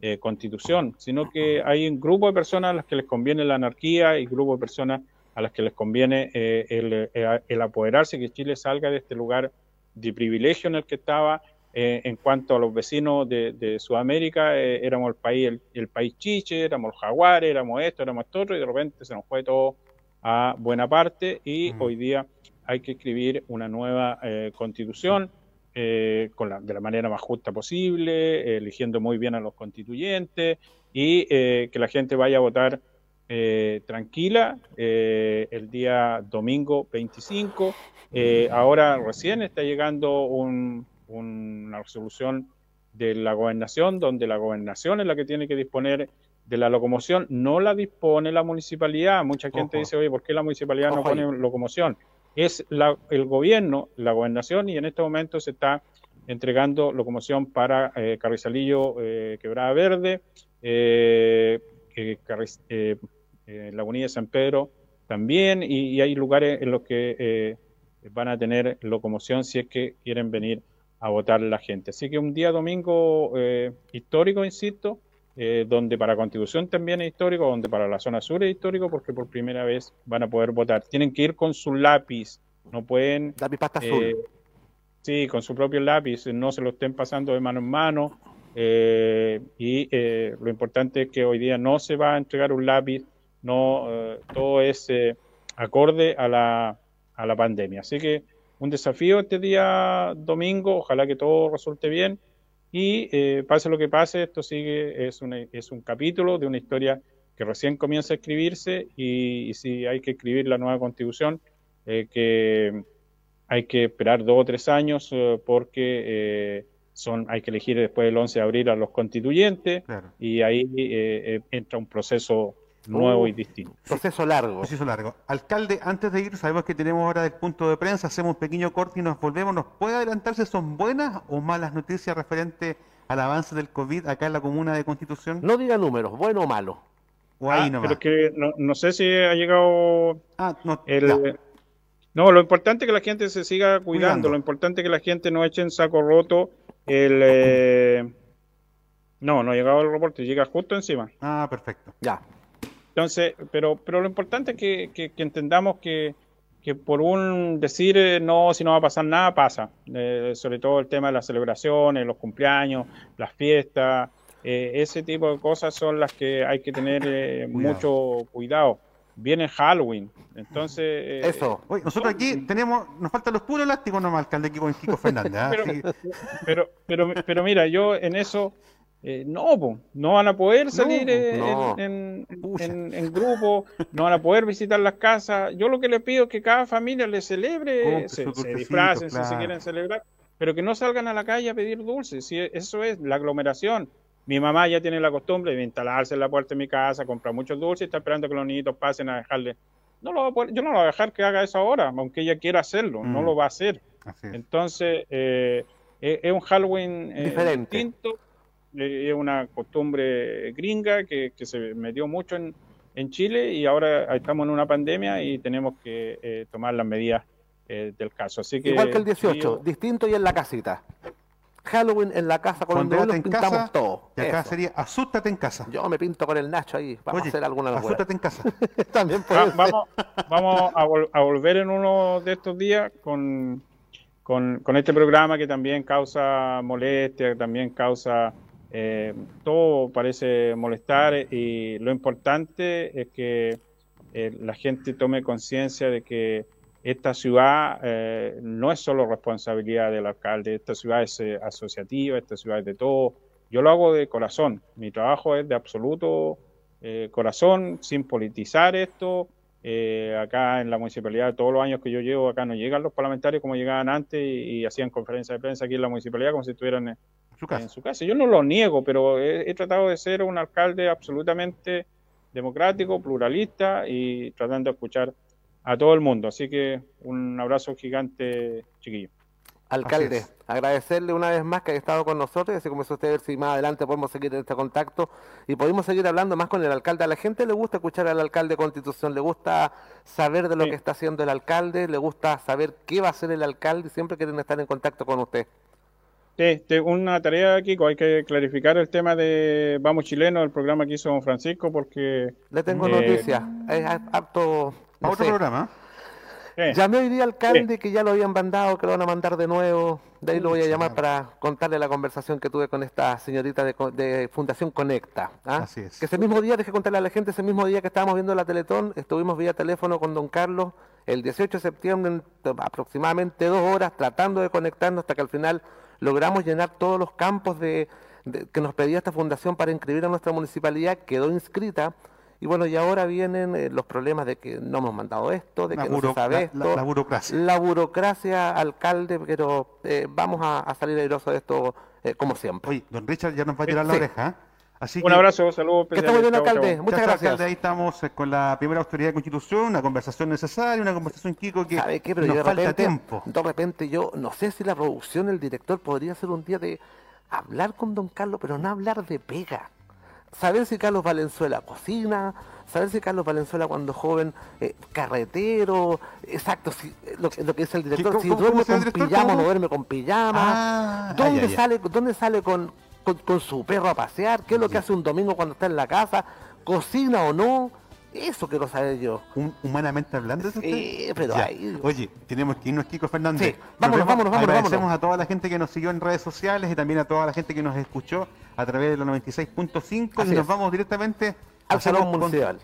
eh, constitución, sino que hay un grupo de personas a las que les conviene la anarquía y grupo de personas a las que les conviene eh, el, el, apoderarse, que Chile salga de este lugar de privilegio en el que estaba. Eh, en cuanto a los vecinos de, Sudamérica, éramos el país, el, país chiche, éramos el jaguares, éramos esto, éramos esto otro, y de repente se nos fue todo a buena parte y hoy día hay que escribir una nueva constitución eh, con la, de la manera más justa posible, eligiendo muy bien a los constituyentes y eh, que la gente vaya a votar eh, tranquila el día domingo 25. ahora recién está llegando una resolución de la gobernación, donde la gobernación es la que tiene que disponer de la locomoción, no la dispone la municipalidad. Mucha gente dice, oye, ¿por qué la municipalidad no pone locomoción? es el gobierno, la gobernación, y en este momento se está entregando locomoción para eh, Carrizalillo, eh, Quebrada Verde, eh, eh, Lagunilla de San Pedro también, y, hay lugares en los que van a tener locomoción si es que quieren venir a votar la gente. Así que un día domingo histórico, insisto, eh, donde para Constitución también es histórico, donde para la zona sur es histórico, porque por primera vez van a poder votar. Tienen que ir con su lápiz, no pueden... Lápiz pasta azul. Eh, sí, con su propio lápiz, no se lo estén pasando de mano en mano. Eh, y lo importante es que hoy día no se va a entregar un lápiz, no todo es acorde a la, a la pandemia. Así que un desafío este día domingo, ojalá que todo resulte bien y eh, pase lo que pase, esto sigue, es, es un capítulo de una historia que recién comienza a escribirse y, si hay que escribir la nueva constitución, eh, que hay que esperar dos o tres años eh, porque son, hay que elegir después del 11 de abril a los constituyentes y ahí entra un proceso nuevo y distinto. Proceso largo. Proceso largo. Alcalde, antes de ir, sabemos que tenemos ahora el punto de prensa, hacemos un pequeño corte y nos volvemos. ¿Nos puede adelantarse son buenas o malas noticias referente al avance del COVID acá en la comuna de Constitución? No diga números, bueno o malo. O ahí ah, Pero que no, sé si ha llegado ah, no, el... No, lo importante es que la gente se siga cuidando, lo importante es que la gente no eche en saco roto el... Eh, no, no ha llegado el reporte, llega justo encima. Ah, perfecto. Ya. Entonces, pero, pero lo importante es que, entendamos que, por un decir eh, no, si no va a pasar nada, pasa. Eh, sobre todo el tema de las celebraciones, los cumpleaños, las fiestas, eh, ese tipo de cosas son las que hay que tener mucho cuidado. Viene Halloween, entonces... Eso. nosotros aquí tenemos, nos faltan los puros elásticos nomás, alcalde aquí con Kiko Fernández. ¿ah? pero, pero, pero mira, yo en eso eh, no, no van a poder salir en, grupo, no van a poder visitar las casas. Yo lo que les pido es que cada familia le celebre, se, disfracen si se quieren celebrar, pero que no salgan a la calle a pedir dulces. Si eso es la aglomeración. Mi mamá ya tiene la costumbre de instalarse en la puerta de mi casa, comprar muchos dulces y está esperando que los niñitos pasen a dejarle. No lo yo no lo voy a dejar que haga eso ahora, aunque ella quiera hacerlo, no mm. lo va a hacer. Entonces, eh, es un Halloween eh, Diferente. distinto es una costumbre gringa que, se metió mucho en, Chile y ahora estamos en una pandemia y tenemos que eh, tomar las medidas eh, del caso. Así que, Igual que el 18, distinto y en la casita. Halloween en la casa con los pintamos todo. Y acá sería asústate en casa. Yo me pinto con el Nacho ahí. Vamos a hacer alguna Asústate en casa. También vamos, vamos a, volver en uno de estos días con, con, con este programa que también causa molestia, que también causa eh, todo parece molestar y lo importante es que eh, la gente tome conciencia de que esta ciudad eh, no es solo responsabilidad del alcalde, esta ciudad es asociativa, esta ciudad es de todo. Yo lo hago de corazón, mi trabajo es de absoluto corazón, sin politizar esto. Acá en la municipalidad, todos los años que yo llevo acá no llegan los parlamentarios como llegaban antes y, y hacían conferencias de prensa aquí en la municipalidad como si estuvieran en su casa. Yo no lo niego, pero he, tratado de ser un alcalde absolutamente democrático, pluralista y tratando de escuchar a todo el mundo. Así que un abrazo gigante, chiquillo. Alcalde, agradecerle una vez más que haya estado con nosotros y así como usted ver si más adelante podemos seguir en este contacto y podemos seguir hablando más con el alcalde. A la gente le gusta escuchar al alcalde de Constitución, le gusta saber de lo que está haciendo el alcalde, le gusta saber qué va a hacer el alcalde y siempre quieren estar en contacto con usted. Sí, una tarea, Kiko, hay que clarificar el tema de Vamos Chileno, el programa que hizo don Francisco, porque... Le tengo eh, noticias, es apto... otro programa? Llamé hoy día al alcalde que ya lo habían mandado, que lo van a mandar de nuevo. De ahí lo voy a llamar para contarle la conversación que tuve con esta señorita de, Fundación Conecta. ¿ah? Así es. Que ese mismo día, dejé contarle a la gente, ese mismo día que estábamos viendo la Teletón, estuvimos vía teléfono con don Carlos el 18 de septiembre, aproximadamente dos horas, tratando de conectarnos hasta que al final logramos llenar todos los campos de, que nos pedía esta fundación para inscribir a nuestra municipalidad. Quedó inscrita y bueno, y ahora vienen eh, los problemas de que no hemos mandado esto, de que no se sabe esto. La, burocracia. La burocracia, alcalde, pero eh, vamos a, salir airosos de esto eh, como siempre. Oye, don Richard ya nos va a tirar la oreja. Así Un abrazo, saludos. Que estamos bien, alcalde. Muchas gracias. ahí estamos con la primera autoridad de Constitución, una conversación necesaria, una conversación, Kiko, que ¿Sabe qué? Pero nos falta tiempo. De repente yo no sé si la producción, el director, podría ser un día de hablar con don Carlos, pero no hablar de pega saber si Carlos Valenzuela cocina, saber si Carlos Valenzuela cuando joven eh, carretero, exacto, si, eh, lo, que dice el director, si duerme con pijama o no duerme con pijama, ah, ¿dónde, sale, ¿dónde sale con, con, su perro a pasear? ¿Qué es lo que hace un domingo cuando está en la casa? ¿Cocina o no? Eso quiero saber yo. humanamente hablando, Sí, pero ahí... Oye, tenemos que irnos, Kiko Fernández. Sí, vámonos, vámonos, vámonos. Agradecemos a toda la gente que nos siguió en redes sociales y también a toda la gente que nos escuchó a través de los 96.5 y nos vamos directamente al Salón Municipal.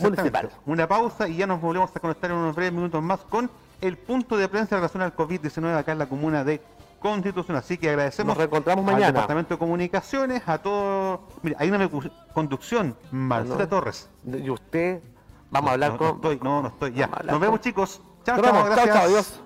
municipal. Una pausa y ya nos volvemos a conectar en unos breves minutos más con el punto de prensa en relación al COVID-19 acá en la comuna de constitucional. Así que agradecemos. Nos reencontramos mañana. Al Departamento de Comunicaciones, a todos. Mira, hay una conducción, Marcela no. Torres. Y usted, vamos a hablar no, no, con. estoy, no, no estoy. Ya. Nos vemos, con... chicos. Chao, chao. Gracias. Chao, chao. Adiós.